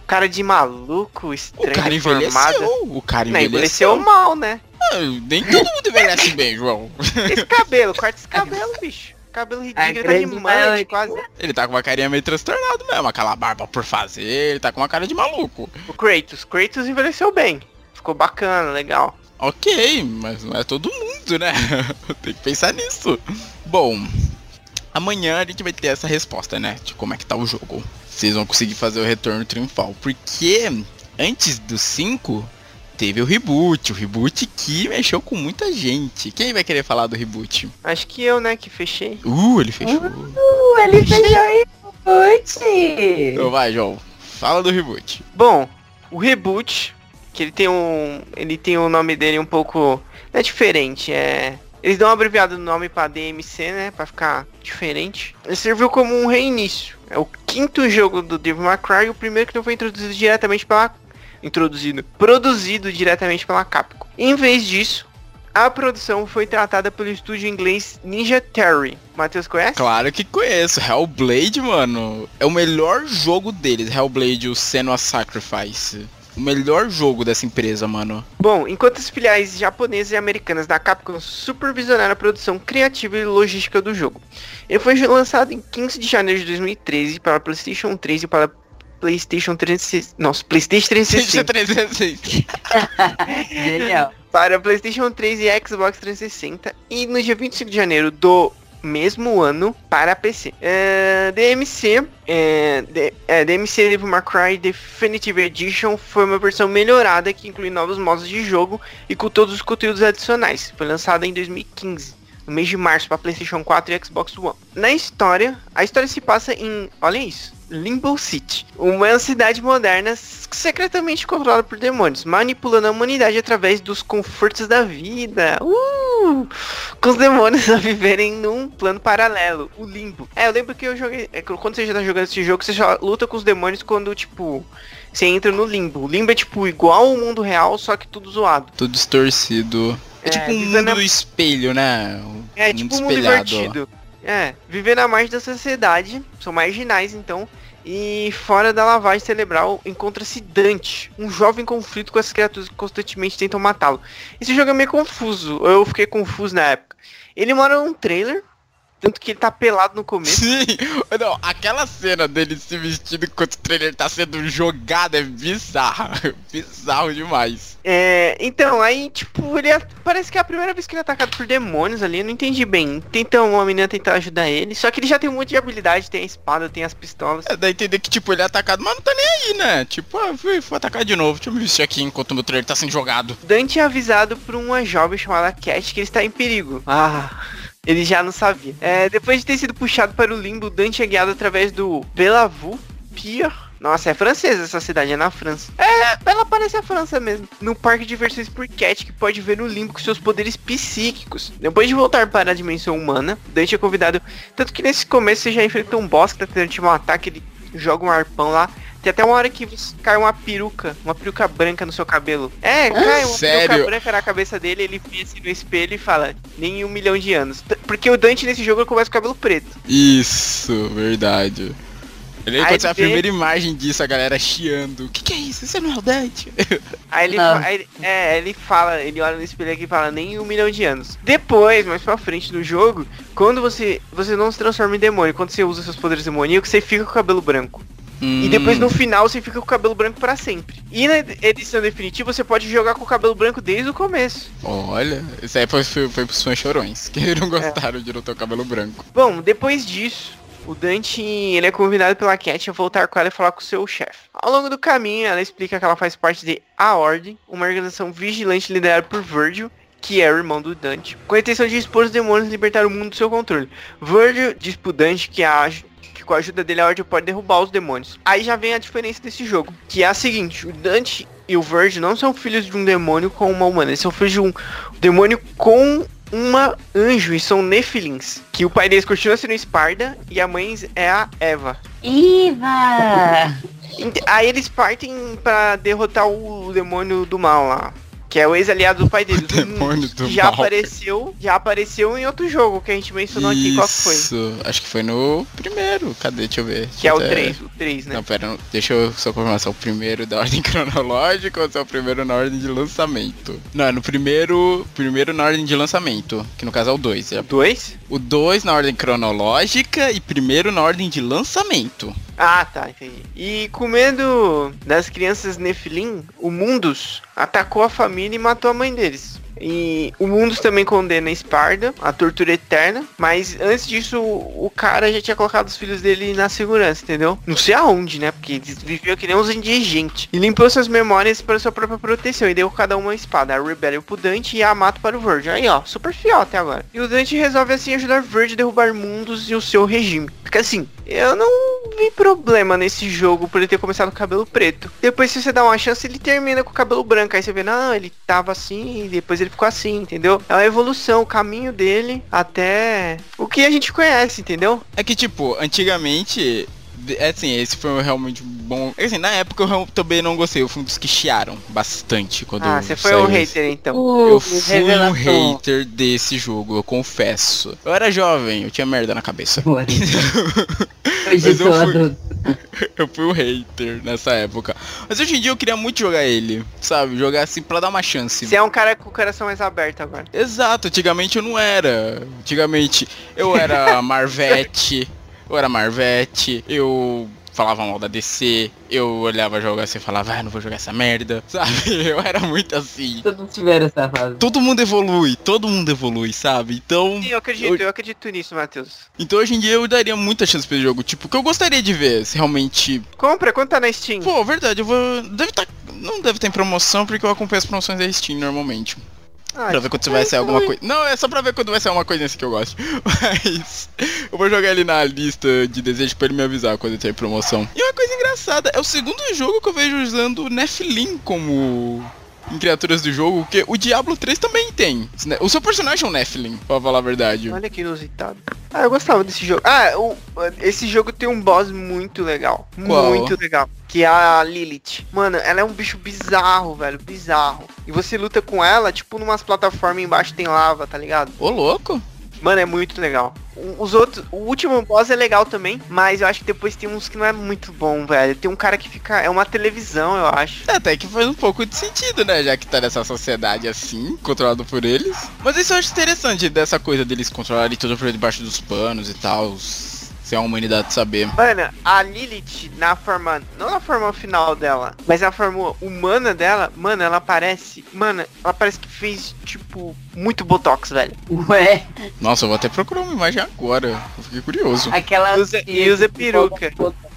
Cara de maluco, O estranho, cara deformado. envelheceu, o cara Não, envelheceu. envelheceu mal, né? Ah, nem todo mundo envelhece bem, João. Esse cabelo, corta esse cabelo, bicho. Cabelo ridículo, ele tá de grande mãe, maioria. quase. Ele tá com uma carinha meio transtornado mesmo, aquela barba por fazer, ele tá com uma cara de maluco. O Kratos, Kratos envelheceu bem. Ficou bacana, legal. Ok, mas não é todo mundo, né? Tem que pensar nisso. Bom, amanhã a gente vai ter essa resposta, né? De como é que tá o jogo. Vocês vão conseguir fazer o retorno triunfal. Porque antes do 5, teve o reboot. O reboot que mexeu com muita gente. Quem vai querer falar do reboot? Acho que eu, né, que fechei. Uh, ele fechou. Uh, ele fechou reboot! Então vai, João. Fala do reboot. Bom, o reboot, que ele tem um. Ele tem o nome dele um pouco. Não é diferente, é. Eles dão uma abreviada no nome pra DMC, né? Pra ficar diferente. Ele serviu como um reinício. É o quinto jogo do Devil May Cry, o primeiro que não foi introduzido diretamente pela. Introduzido. Produzido diretamente pela Capcom. Em vez disso, a produção foi tratada pelo estúdio inglês Ninja Theory. Matheus conhece? Claro que conheço. Hellblade, mano, é o melhor jogo deles. Hellblade, o Senua Sacrifice. O melhor jogo dessa empresa, mano. Bom, enquanto as filiais japonesas e americanas da Capcom supervisionaram a produção criativa e logística do jogo. Ele foi lançado em 15 de janeiro de 2013 para PlayStation 3 e para PlayStation 360. Nossa, PlayStation 360. 360. Genial. para PlayStation 3 e Xbox 360 e no dia 25 de janeiro do mesmo ano para PC. É, DMC, é, D- é, DMC Devil May Cry Definitive Edition foi uma versão melhorada que inclui novos modos de jogo e com todos os conteúdos adicionais. Foi lançada em 2015. no mês de março para PlayStation 4 e Xbox One. Na história, a história se passa em, olha isso, Limbo City, uma cidade moderna secretamente controlada por demônios, manipulando a humanidade através dos confortos da vida. Uh! Com os demônios a viverem num plano paralelo, o Limbo. É, eu lembro que eu joguei, é, quando você já tá jogando esse jogo, você só luta com os demônios quando, tipo, você entra no Limbo. O Limbo é tipo igual ao mundo real, só que tudo zoado. Tudo distorcido. É, É, tipo um mundo a- do espelho, né? Um É tipo um mundo espelhado. divertido. É, viver na margem da sociedade, são marginais então. E fora da lavagem cerebral encontra-se Dante, um jovem conflito com as criaturas que constantemente tentam matá-lo. Esse jogo é meio confuso, eu fiquei confuso na época. Ele mora num trailer, tanto que ele tá pelado no começo. Sim, não, aquela cena dele se vestindo enquanto o trailer tá sendo jogado é bizarra. Bizarro demais. É, então, aí, tipo, ele é- parece que é a primeira vez que ele é atacado por demônios ali, eu não entendi bem. Tenta uma menina tentar ajudar ele, só que ele já tem um monte de habilidade, tem a espada, tem as pistolas. É, dá a entender que, tipo, ele é atacado, mas não tá nem aí, né? Tipo, ah, fui, fui atacar de novo. Deixa eu me vestir aqui enquanto o meu trailer tá sendo jogado. Dante é avisado por uma jovem chamada Cat que ele está em perigo. Ah, ele já não sabia. É, depois de ter sido puxado para o limbo, Dante é guiado através do Bellevue Pier. Nossa, é francesa essa cidade, é na França. É, ela parece a França mesmo. No parque de diversões por Cat, que pode ver no limbo com seus poderes psíquicos. Depois de voltar para a dimensão humana, Dante é convidado. Tanto que nesse começo você já enfrenta um boss que tá tentando te matar, que ele joga um arpão lá. Tem até uma hora que cai uma peruca, uma peruca branca no seu cabelo. É, cai uma sério? peruca branca na cabeça dele, ele pensa no espelho e fala, nem um milhão de anos. Porque o Dante nesse jogo começa com o cabelo preto. Isso, verdade. Ele, Aí saiu a primeira imagem disso, a galera chiando. O que, que é isso? Isso não é o Dante? Aí ele, fa- aí é, ele fala, ele olha no espelho aqui e fala, nem um milhão de anos. Depois, mais pra frente no jogo, quando você, você não se transforma em demônio, quando você usa seus poderes demoníacos, você fica com o cabelo branco. E depois Hum. no final você fica com o cabelo branco pra sempre. E na edição definitiva você pode jogar com o cabelo branco desde o começo. Olha, isso aí foi, foi, foi pros fãs chorões, que É. não gostaram de não ter o cabelo branco. Bom, depois disso, o Dante ele é convidado pela Cat a voltar com ela e falar com o seu chefe. Ao longo do caminho, ela explica que ela faz parte de A Ordem, uma organização vigilante liderada por Virgil, que é o irmão do Dante, com a intenção de expor os demônios e libertar o mundo do seu controle. Virgil diz pro Dante que, a, com a ajuda dele a Ordem pode derrubar os demônios. Aí já vem a diferença desse jogo, que é a seguinte, o Dante e o Virgil não são filhos de um demônio com uma humana, eles são filhos de um demônio com uma anjo e são Nefilins. Que o pai deles continua sendo Esparda e a mãe é a Eva. Iva! Ent- Aí eles partem pra derrotar o demônio do mal lá. Que é o ex-aliado do pai deles. O demônio do já mal. apareceu. Já apareceu em outro jogo que a gente mencionou aqui. Qual que foi? Isso, acho que foi no primeiro. Cadê? Deixa eu ver. Que é o Até- 3, o 3, né? Não, pera, deixa eu só confirmar se é o primeiro da ordem cronológica ou se é o primeiro na ordem de lançamento. Não, é no primeiro, primeiro na ordem de lançamento, que no caso é o 2. O 2? O 2 na ordem cronológica e primeiro na ordem de lançamento. Ah, tá, entendi. E com medo das crianças Nephilim, o Mundus atacou a família e matou a mãe deles. E o Mundus também condena a Esparda, a tortura eterna, mas antes disso o cara já tinha colocado os filhos dele na segurança, entendeu? Não sei aonde, né? Porque eles viviam que nem uns indigentes. E limpou suas memórias para sua própria proteção e deu cada um uma espada, a Rebellion pro Dante e a Amato para o Virgil. Aí ó, super fiel até agora. E o Dante resolve assim ajudar Virgil a derrubar Mundos e o seu regime. Porque assim, eu não vi problema nesse jogo por ele ter começado com cabelo preto. Depois, se você dá uma chance, ele termina com o cabelo branco. Aí você vê, não, ele tava assim, e depois ele ficou assim, entendeu? É uma evolução, o caminho dele até o que a gente conhece, entendeu? É que, tipo, antigamente. É assim, esse foi realmente um bom. Assim, na época eu também não gostei. Eu fui um dos que chiaram bastante quando. Ah, você foi um esse. hater então. Eu Uh, fui um revelação. hater desse jogo, eu confesso. Eu era jovem, eu tinha merda na cabeça. Hoje Mas eu fui- eu fui um hater nessa época. Mas hoje em dia eu queria muito jogar ele, sabe? Jogar assim pra dar uma chance. Você é um cara com o coração mais aberto agora. Exato, antigamente eu não era. Antigamente eu era Marvete, eu era Marvete, eu falava mal da DC, eu olhava jogo assim e falava, ah, não vou jogar essa merda, sabe? Eu era muito assim. Todos tiveram essa fase. Todo mundo evolui, todo mundo evolui, sabe? Então, Sim, eu acredito, eu acredito nisso, Matheus. então hoje em dia eu daria muita chance pra esse jogo, tipo, que eu gostaria de ver se realmente. Compra, quanto tá na Steam? Pô, verdade, eu vou. Deve tá. Não deve ter em promoção porque eu acompanho as promoções da Steam normalmente. Ah, Pra ver quando vai sair alguma coisa. Não, é só pra ver quando vai sair uma coisa assim que eu gosto. Mas eu vou jogar ele na lista de desejos pra ele me avisar quando tem promoção. E uma coisa engraçada, é o segundo jogo que eu vejo usando o Nephilim como em criaturas do jogo, porque o Diablo 3 também tem. O seu personagem é um Nephilim, pra falar a verdade. Olha que inusitado. Ah, eu gostava desse jogo. Ah, o, esse jogo tem um boss muito legal. Qual? Muito legal. Que é a Lilith. Mano, ela é um bicho bizarro, velho. Bizarro. E você luta com ela, tipo, numas plataformas embaixo tem lava, tá ligado? Ô, louco. Mano, é muito legal. Os outros, o último boss é legal também, mas eu acho que depois tem uns que não é muito bom, velho. Tem um cara que fica, é uma televisão, eu acho. É, Até que faz um pouco de sentido, né? Já que tá nessa sociedade assim, controlado por eles. Mas isso eu acho interessante dessa coisa deles controlarem tudo por debaixo dos panos e tal. Sem a humanidade saber. Mano, a Lilith, na forma. Não na forma final dela, mas na forma humana dela, mano, ela parece. Mano, ela parece que fez, tipo, muito botox, velho. Ué, Nossa, eu vou até procurar uma imagem agora. Eu fiquei curioso. aquela. Usa- e usa peruca.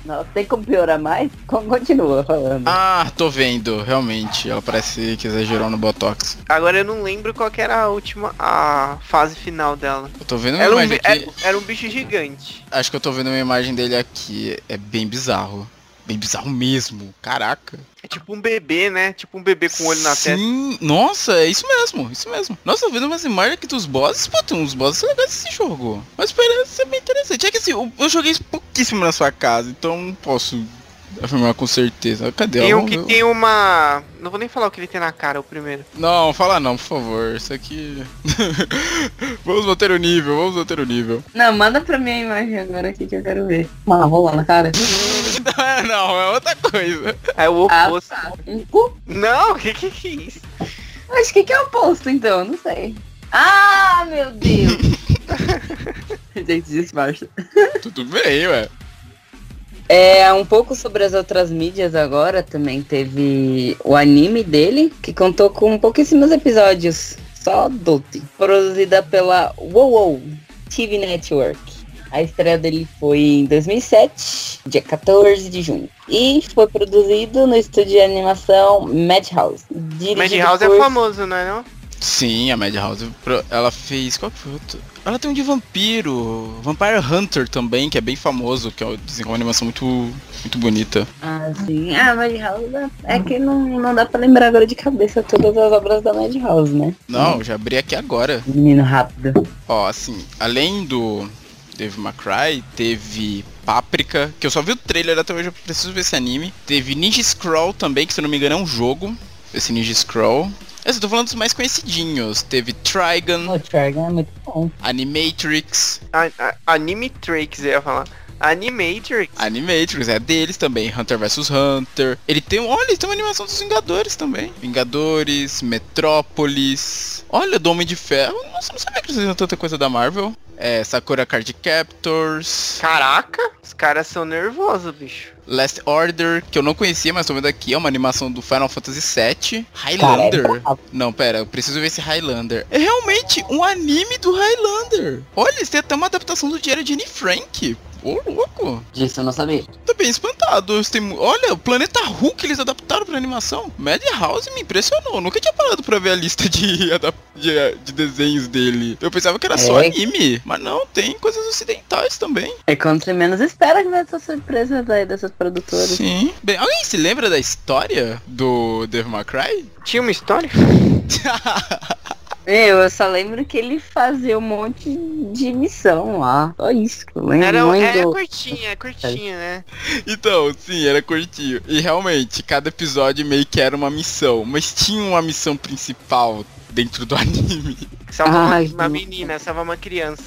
Não, tem como piorar mais? Con- Continua falando. Ah, tô vendo, realmente. Ela parece que exagerou no Botox. Agora eu não lembro qual que era a última. a fase final dela. Eu tô vendo uma Era um, imagem bi- aqui. era, era um bicho gigante. Acho que eu tô vendo uma imagem dele aqui. É bem bizarro. Bem bizarro mesmo. Caraca. É tipo um bebê, né? Tipo um bebê com olho na testa. Sim, nossa, é isso mesmo, isso mesmo. Nossa, tô vendo umas imagens aqui dos bosses, pô, tem uns bosses legais desse jogo. Mas parece ser bem interessante. É que assim, eu, eu joguei isso pouquíssimo na sua casa, então não posso afirmar com certeza. Cadê? Tem um que tem uma. Não vou nem falar o que ele tem na cara, o primeiro. Não, fala não, por favor. Isso aqui. vamos manter o nível, vamos manter o nível. Não, manda pra mim a imagem agora aqui que eu quero ver. Uma rola na cara. Não é, não, é outra coisa. É o Ah, oposto. tá. Um cu? Não, o que, que que é isso? Acho que que é o oposto, então, não sei. Ah, meu Deus! Gente, disfarça. Tudo bem, ué. É, um pouco sobre as outras mídias agora, também teve o anime dele, que contou com pouquíssimos episódios, só 12. Produzida pela WoW TV Network. A estreia dele foi em 2007, dia 14 de junho. E foi produzido no estúdio de animação Madhouse. Madhouse é por- famoso, não é não? Sim, a Madhouse, ela fez. Qual que foi outro? Ela tem um de vampiro. Vampire Hunter também, que é bem famoso, que é uma animação muito, muito bonita. Ah, sim. Ah, Madhouse é é que não, não dá pra lembrar agora de cabeça todas as obras da Madhouse, né? Não, já abri aqui agora. Menino rápido. Ó, assim, além do Dave McCry, teve Páprica, que eu só vi o trailer até hoje, eu preciso ver esse anime. Teve Ninja Scroll também, que se eu não me engano é um jogo. Esse Ninja Scroll. Eu tô falando dos mais conhecidinhos. Teve Trigon, O Trigon é muito bom. Animatrix. A, a, Animatrix, eu ia falar. Animatrix? Animatrix é deles também, Hunter vs Hunter. Ele tem, olha, ele tem uma animação dos Vingadores também. Vingadores, Metrópolis. Olha, do Homem de Ferro. Nossa, não sabia que eles tanta coisa da Marvel. É, Sakura Card Captors. Caraca, os caras são nervosos, bicho. Last Order, que eu não conhecia, mas tô vendo aqui, é uma animação do Final Fantasy VII. Highlander. Não, pera, eu preciso ver esse Highlander. É realmente um anime do Highlander. Olha, eles têm até uma adaptação do Diário de Anne Frank. Ô, louco. Disso eu não sabia. Tô bem espantado. Mu- Olha, o Planeta Hulk eles adaptaram pra animação. Madhouse me impressionou. Eu Nunca tinha parado pra ver a lista de, de, de desenhos dele. Eu pensava que era só É. anime. Mas não, tem coisas ocidentais também. É quando você menos espera que vai essa surpresa daí dessas produtoras. Sim. Bem, alguém se lembra da história do Devil May Cry? Tinha uma história? Meu, eu só lembro que ele fazia um monte de missão lá. Só isso que eu lembro. Era, Não é lembro. curtinha, é curtinha, né? Então, sim, era curtinho. E realmente, cada episódio meio que era uma missão. Mas tinha uma missão principal dentro do anime. Salva uma, Ai, uma menina, salva uma criança.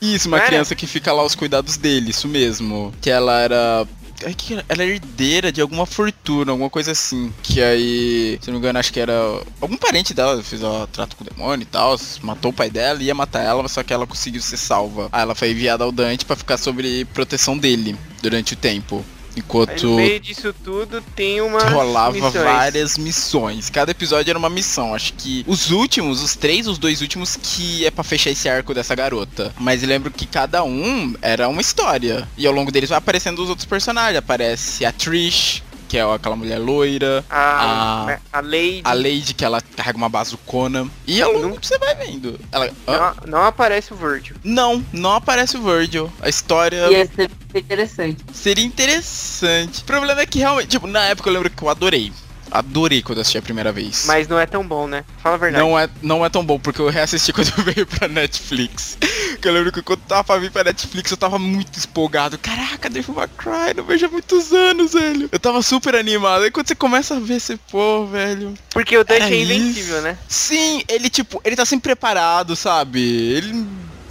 Isso, uma Era? criança que fica lá aos cuidados dele, isso mesmo. Que ela era. Ai, que Ela era herdeira de alguma fortuna, alguma coisa assim. Que aí, se não me engano, acho que era algum parente dela, fez ela trato com o demônio e tal, matou o pai dela, ia matar ela, só que ela conseguiu ser salva. Aí ela foi enviada ao Dante pra ficar sobre proteção dele durante o tempo. Enquanto no meio disso tudo tem uma. rolava várias missões. Cada episódio era uma missão. Acho que os últimos, os três, os dois últimos, que é pra fechar esse arco dessa garota. Mas lembro que cada um era uma história. E ao longo deles vai aparecendo os outros personagens. Aparece a Trish, que é aquela mulher loira. A, A- a Lady. A Lady, que ela carrega uma bazucona. E ao longo Não- você vai vendo. Ela. Não, não aparece o Virgil. Não, não aparece o Virgil. A história Ia ser interessante. seria interessante. O problema é que realmente, tipo, na época eu lembro que eu adorei. Adorei quando assisti a primeira vez. Mas não é tão bom, né? Fala a verdade. Não é, não é tão bom, porque eu reassisti quando veio pra Netflix. Que eu lembro que quando tava pra vir pra Netflix, eu tava muito empolgado. Caraca, Devil May Cry, não vejo há muitos anos, velho. Eu tava super animado. Aí quando você começa a ver, você, pô, velho. Porque o Dante é invencível, isso. né? Sim, ele, tipo, ele tá sempre preparado, sabe? Ele.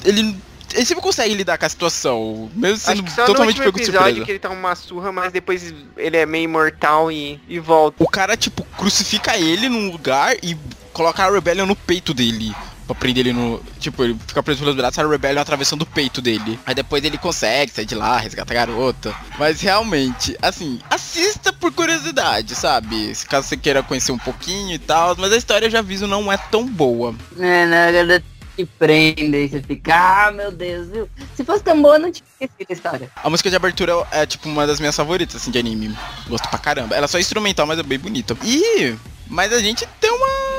Ele. Ele sempre consegue lidar com a situação, mesmo Acho sendo que só no totalmente último pego de episódio surpresa. que ele tá uma surra, mas depois ele é meio imortal e, e volta. O cara, tipo, crucifica ele num lugar e coloca a Rebellion no peito dele. Pra prender ele no. Tipo, ele fica preso pelos braços, a Rebellion atravessando o peito dele. Aí depois ele consegue sair de lá, resgata a garota. Mas realmente, assim, assista por curiosidade, sabe? Se caso você queira conhecer um pouquinho e tal. Mas a história, eu já aviso, não é tão boa. É, na verdade, te prende e você fica, ah, meu Deus, viu? Se fosse tão boa, não tinha esquecido a história. A música de abertura é, tipo, uma das minhas favoritas, assim, de anime. Gosto pra caramba. Ela é só instrumental, mas é bem bonita. E... Mas a gente tem uma...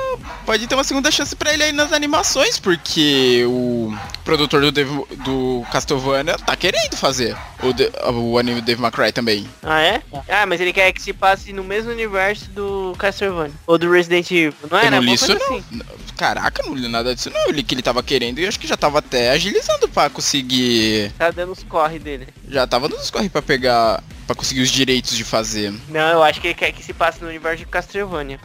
Pode ter uma segunda chance pra ele aí nas animações, porque o produtor do, Devil- do Castlevania tá querendo fazer o, de- o anime do Dave McCray também. Ah, é? Ah, mas ele quer que se passe no mesmo universo do Castlevania. Ou do Resident Evil. Não Eu era? não li isso coisa não. assim. Caraca, não li nada disso não. Eu li que ele tava querendo e acho que já tava até agilizando pra conseguir... Tá dando os corre dele. Já tava nos corre pra pegar... Pra conseguir os direitos de fazer. Não, eu acho que ele quer que se passe no universo de Castlevania.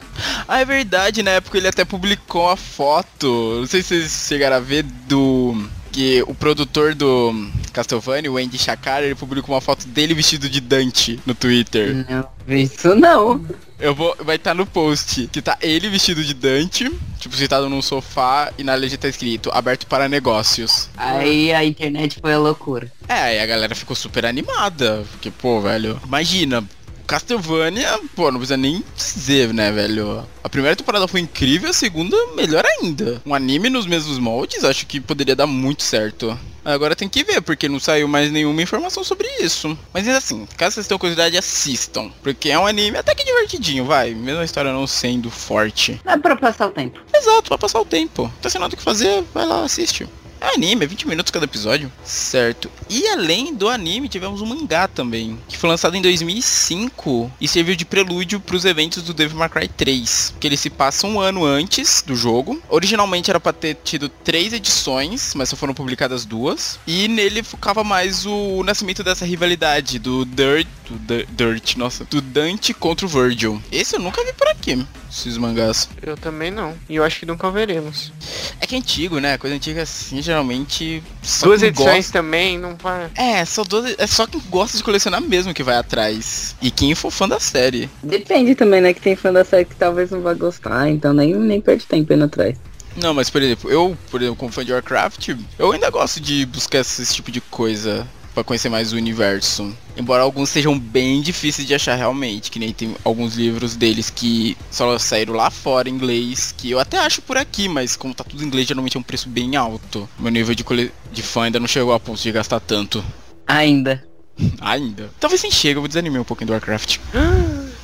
Ah, é verdade, na época ele até publicou a foto. Não sei se vocês chegaram a ver do. Que o produtor do Castlevania, o Andy Shakara, ele publicou uma foto dele vestido de Dante no Twitter. Não, isso não. Eu vou. Vai estar no post. Que tá ele vestido de Dante, tipo, sentado num sofá e na legenda tá escrito aberto para negócios. Aí a internet foi a loucura. É, aí a galera ficou super animada. Porque, pô, velho, imagina. Castlevania, pô, não precisa nem dizer, né, velho? A primeira temporada foi incrível, a segunda, melhor ainda. Um anime nos mesmos moldes, acho que poderia dar muito certo. Agora tem que ver, porque não saiu mais nenhuma informação sobre isso. Mas assim, caso vocês tenham curiosidade, assistam. Porque é um anime até que divertidinho, vai. Mesmo a história não sendo forte. É pra passar o tempo. Exato, pra passar o tempo. Tá sem nada o que fazer, vai lá, assiste. É anime, é 20 minutos cada episódio. Certo. E além do anime, tivemos um mangá também, que foi lançado em 2005 e serviu de prelúdio para os eventos do Devil May Cry 3, que ele se passa um ano antes do jogo. Originalmente era para ter tido três edições, mas só foram publicadas duas. E nele focava mais o nascimento dessa rivalidade do Dirt, do Dir- Dirt, nossa, do Dante contra o Virgil. Esse eu nunca vi por aqui, esses mangás. Eu também não. E eu acho que nunca veremos. É que é antigo, né? Coisa antiga assim, geralmente. só Duas edições gosta- também não vai. É, só duas. É só quem gosta de colecionar mesmo que vai atrás. E quem for fã da série. Depende também, né? Que tem fã da série que talvez não vá gostar, então nem, nem perde tempo indo atrás. Não, mas por exemplo, eu, por exemplo, como fã de Warcraft, eu ainda gosto de buscar esse tipo de coisa pra conhecer mais o universo. Embora alguns sejam bem difíceis de achar realmente, que nem tem alguns livros deles que só saíram lá fora em inglês, que eu até acho por aqui, mas como tá tudo em inglês, geralmente é um preço bem alto. Meu nível de, cole... de fã ainda não chegou a ponto de gastar tanto. Ainda. Ainda. Talvez nem chegue, eu vou desanimar um pouquinho do Warcraft.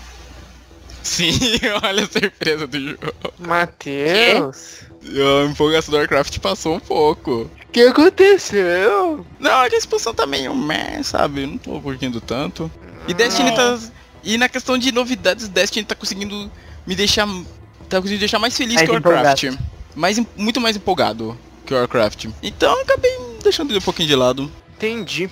Sim, olha a surpresa do jogo. Matheus. A empolgação do Warcraft passou um pouco. O que aconteceu? Não, que a expansão tá meio meh, sabe? Eu não tô curtindo tanto. E Destiny tá. E na questão de novidades, Destiny tá conseguindo me deixar. Tá conseguindo deixar mais feliz Mais que o Warcraft. Mais, em- muito mais empolgado que o Warcraft. Então eu acabei deixando ele um pouquinho de lado. Entendi.